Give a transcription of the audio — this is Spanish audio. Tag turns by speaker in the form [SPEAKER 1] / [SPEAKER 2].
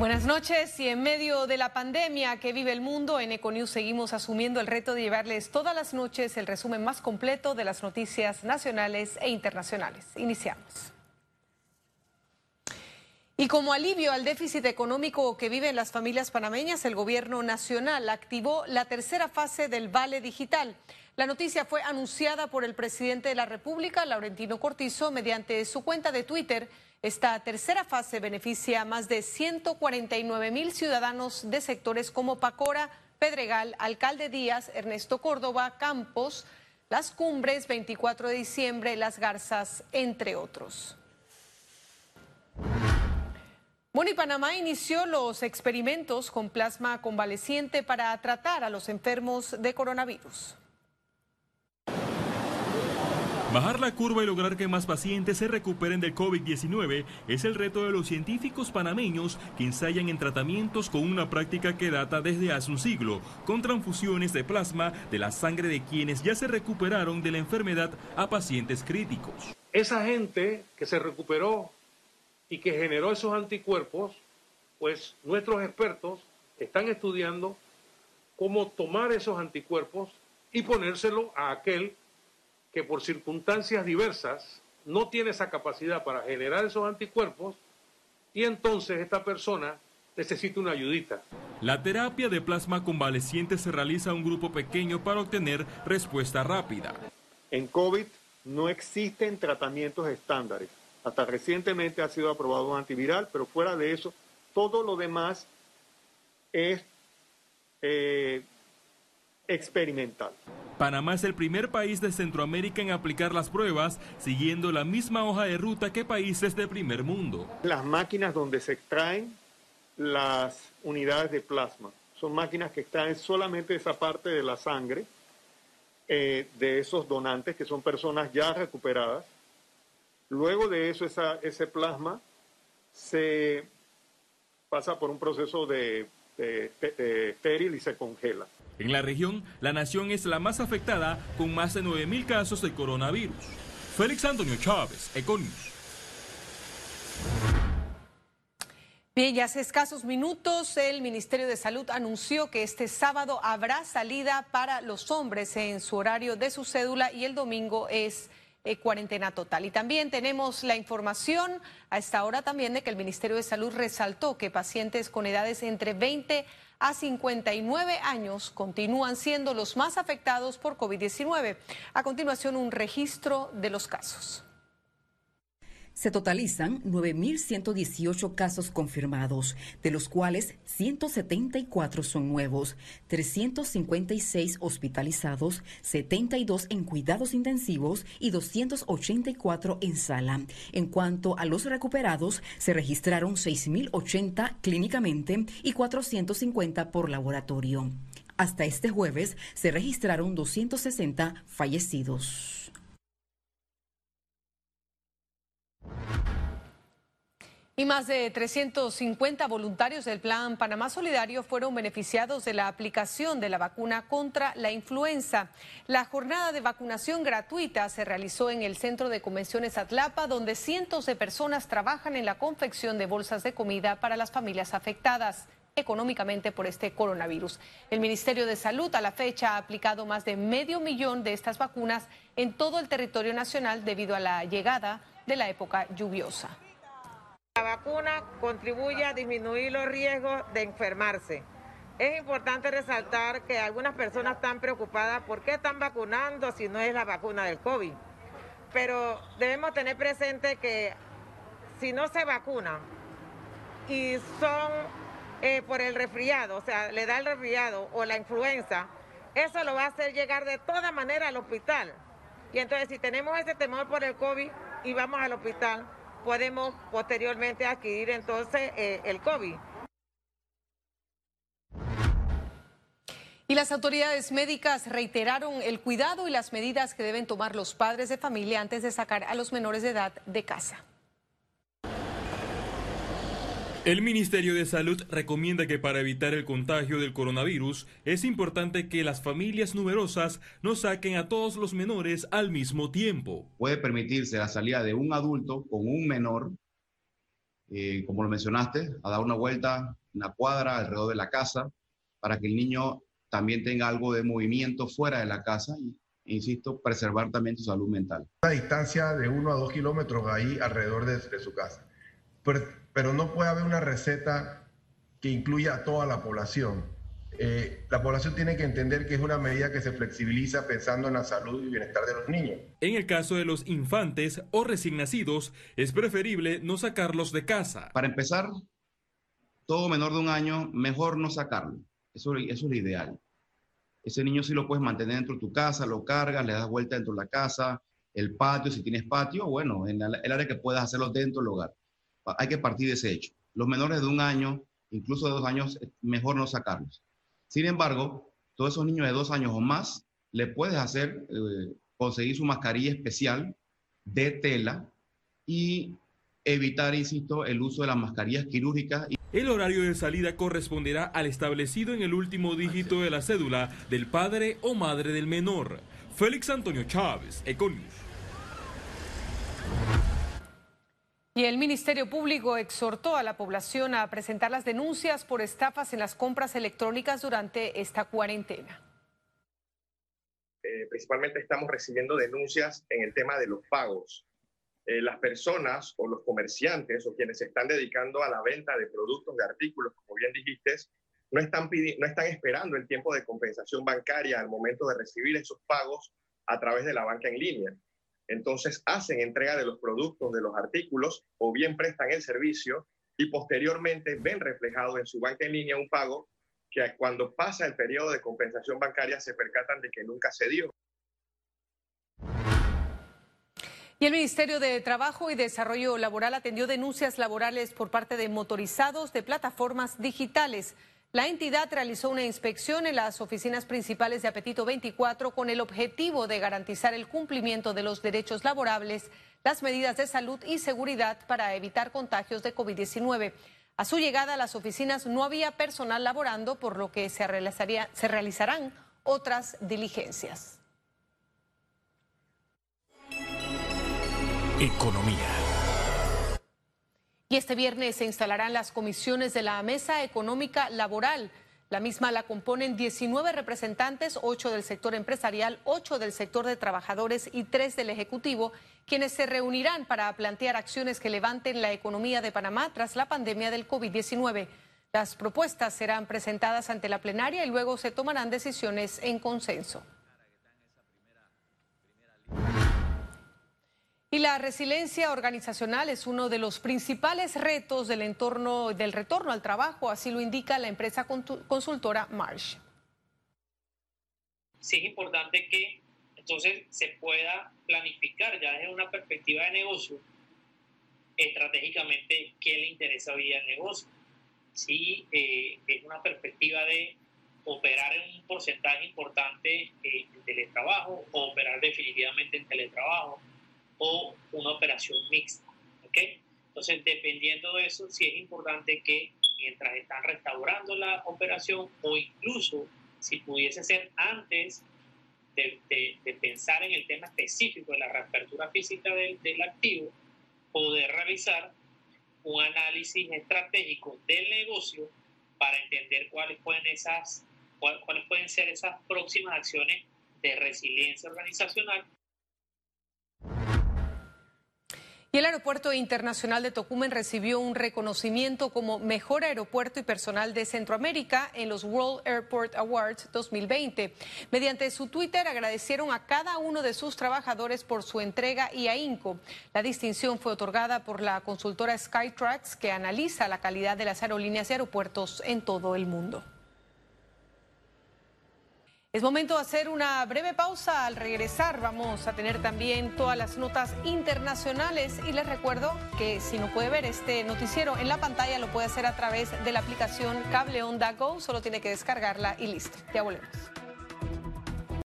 [SPEAKER 1] Buenas noches y en medio de la pandemia que vive el mundo, en Econews seguimos asumiendo el reto de llevarles todas las noches el resumen más completo de las noticias nacionales e internacionales. Iniciamos. Y como alivio al déficit económico que viven las familias panameñas, el gobierno nacional activó la tercera fase del Vale Digital. La noticia fue anunciada por el presidente de la República, Laurentino Cortizo, mediante su cuenta de Twitter esta tercera fase beneficia a más de 149 mil ciudadanos de sectores como Pacora, Pedregal, Alcalde Díaz, Ernesto Córdoba, Campos, Las Cumbres, 24 de diciembre, Las Garzas, entre otros. Bueno, Panamá inició los experimentos con plasma convaleciente para tratar a los enfermos de coronavirus.
[SPEAKER 2] Bajar la curva y lograr que más pacientes se recuperen del COVID-19 es el reto de los científicos panameños que ensayan en tratamientos con una práctica que data desde hace un siglo, con transfusiones de plasma de la sangre de quienes ya se recuperaron de la enfermedad a pacientes críticos.
[SPEAKER 3] Esa gente que se recuperó y que generó esos anticuerpos, pues nuestros expertos están estudiando cómo tomar esos anticuerpos y ponérselo a aquel que por circunstancias diversas no tiene esa capacidad para generar esos anticuerpos y entonces esta persona necesita una ayudita.
[SPEAKER 2] La terapia de plasma convaleciente se realiza a un grupo pequeño para obtener respuesta rápida.
[SPEAKER 4] En COVID no existen tratamientos estándares. Hasta recientemente ha sido aprobado un antiviral, pero fuera de eso, todo lo demás es eh, experimental.
[SPEAKER 2] Panamá es el primer país de Centroamérica en aplicar las pruebas siguiendo la misma hoja de ruta que países de primer mundo.
[SPEAKER 4] Las máquinas donde se extraen las unidades de plasma son máquinas que extraen solamente esa parte de la sangre eh, de esos donantes, que son personas ya recuperadas. Luego de eso, ese plasma se pasa por un proceso de, de y se congela.
[SPEAKER 2] En la región, la nación es la más afectada con más de 9.000 casos de coronavirus. Félix Antonio Chávez, Econius.
[SPEAKER 1] Bien, ya hace escasos minutos el Ministerio de Salud anunció que este sábado habrá salida para los hombres en su horario de su cédula y el domingo es eh, cuarentena total. Y también tenemos la información a esta hora también de que el Ministerio de Salud resaltó que pacientes con edades entre 20 a 59 años continúan siendo los más afectados por COVID-19. A continuación, un registro de los casos.
[SPEAKER 5] Se totalizan 9.118 casos confirmados, de los cuales 174 son nuevos, 356 hospitalizados, 72 en cuidados intensivos y 284 en sala. En cuanto a los recuperados, se registraron 6.080 clínicamente y 450 por laboratorio. Hasta este jueves se registraron 260 fallecidos.
[SPEAKER 1] Y más de 350 voluntarios del Plan Panamá Solidario fueron beneficiados de la aplicación de la vacuna contra la influenza. La jornada de vacunación gratuita se realizó en el Centro de Convenciones Atlapa, donde cientos de personas trabajan en la confección de bolsas de comida para las familias afectadas económicamente por este coronavirus. El Ministerio de Salud a la fecha ha aplicado más de medio millón de estas vacunas en todo el territorio nacional debido a la llegada de la época lluviosa.
[SPEAKER 6] La vacuna contribuye a disminuir los riesgos de enfermarse. Es importante resaltar que algunas personas están preocupadas por qué están vacunando si no es la vacuna del COVID. Pero debemos tener presente que si no se vacuna y son eh, por el resfriado, o sea, le da el resfriado o la influenza, eso lo va a hacer llegar de toda manera al hospital. Y entonces si tenemos ese temor por el COVID y vamos al hospital, podemos posteriormente adquirir entonces eh, el COVID.
[SPEAKER 1] Y las autoridades médicas reiteraron el cuidado y las medidas que deben tomar los padres de familia antes de sacar a los menores de edad de casa.
[SPEAKER 2] El Ministerio de Salud recomienda que para evitar el contagio del coronavirus es importante que las familias numerosas no saquen a todos los menores al mismo tiempo.
[SPEAKER 7] Puede permitirse la salida de un adulto con un menor, eh, como lo mencionaste, a dar una vuelta, una cuadra alrededor de la casa, para que el niño también tenga algo de movimiento fuera de la casa y, insisto, preservar también su salud mental.
[SPEAKER 8] Una distancia de uno a dos kilómetros ahí alrededor de, de su casa. Pero pero no puede haber una receta que incluya a toda la población. Eh, la población tiene que entender que es una medida que se flexibiliza pensando en la salud y bienestar de los niños.
[SPEAKER 2] En el caso de los infantes o recién nacidos, es preferible no sacarlos de casa.
[SPEAKER 7] Para empezar, todo menor de un año, mejor no sacarlo. Eso, eso es lo ideal. Ese niño sí lo puedes mantener dentro de tu casa, lo cargas, le das vuelta dentro de la casa, el patio, si tienes patio, bueno, en el área que puedas hacerlo dentro del hogar hay que partir de ese hecho. Los menores de un año, incluso de dos años, mejor no sacarlos. Sin embargo, todos esos niños de dos años o más, le puedes hacer, eh, conseguir su mascarilla especial de tela y evitar, insisto, el uso de las mascarillas quirúrgicas.
[SPEAKER 2] El horario de salida corresponderá al establecido en el último dígito de la cédula del padre o madre del menor. Félix Antonio Chávez, Econius.
[SPEAKER 1] Y el Ministerio Público exhortó a la población a presentar las denuncias por estafas en las compras electrónicas durante esta cuarentena.
[SPEAKER 9] Eh, principalmente estamos recibiendo denuncias en el tema de los pagos. Eh, las personas o los comerciantes o quienes se están dedicando a la venta de productos, de artículos, como bien dijiste, no están, no están esperando el tiempo de compensación bancaria al momento de recibir esos pagos a través de la banca en línea entonces hacen entrega de los productos, de los artículos, o bien prestan el servicio y posteriormente ven reflejado en su banca en línea un pago que cuando pasa el periodo de compensación bancaria se percatan de que nunca se dio.
[SPEAKER 1] Y el Ministerio de Trabajo y Desarrollo Laboral atendió denuncias laborales por parte de motorizados de plataformas digitales. La entidad realizó una inspección en las oficinas principales de Apetito 24 con el objetivo de garantizar el cumplimiento de los derechos laborables, las medidas de salud y seguridad para evitar contagios de COVID-19. A su llegada a las oficinas no había personal laborando, por lo que se, se realizarán otras diligencias.
[SPEAKER 10] Economía.
[SPEAKER 1] Y este viernes se instalarán las comisiones de la Mesa Económica Laboral. La misma la componen 19 representantes, 8 del sector empresarial, 8 del sector de trabajadores y 3 del Ejecutivo, quienes se reunirán para plantear acciones que levanten la economía de Panamá tras la pandemia del COVID-19. Las propuestas serán presentadas ante la plenaria y luego se tomarán decisiones en consenso. Y la resiliencia organizacional es uno de los principales retos del entorno del retorno al trabajo, así lo indica la empresa consultora Marsh.
[SPEAKER 11] Sí es importante que entonces se pueda planificar ya desde una perspectiva de negocio estratégicamente qué le interesa hoy al negocio. Si eh, es una perspectiva de operar en un porcentaje importante eh, en teletrabajo o operar definitivamente en teletrabajo o una operación mixta. ¿ok? Entonces, dependiendo de eso, sí es importante que mientras están restaurando la operación o incluso si pudiese ser antes de, pensar en el tema específico de la reapertura física del, activo, poder realizar un análisis estratégico del negocio para entender cuáles pueden, esas, cuáles pueden ser esas próximas acciones de resiliencia organizacional
[SPEAKER 1] Y el Aeropuerto Internacional de Tocumen recibió un reconocimiento como mejor aeropuerto y personal de Centroamérica en los World Airport Awards 2020. Mediante su Twitter agradecieron a cada uno de sus trabajadores por su entrega y ahínco. La distinción fue otorgada por la consultora Skytrax que analiza la calidad de las aerolíneas y aeropuertos en todo el mundo. Es momento de hacer una breve pausa. Al regresar vamos a tener también todas las notas internacionales y les recuerdo que si no puede ver este noticiero en la pantalla lo puede hacer a través de la aplicación Cable Onda Go. Solo tiene que descargarla y listo. Ya volvemos.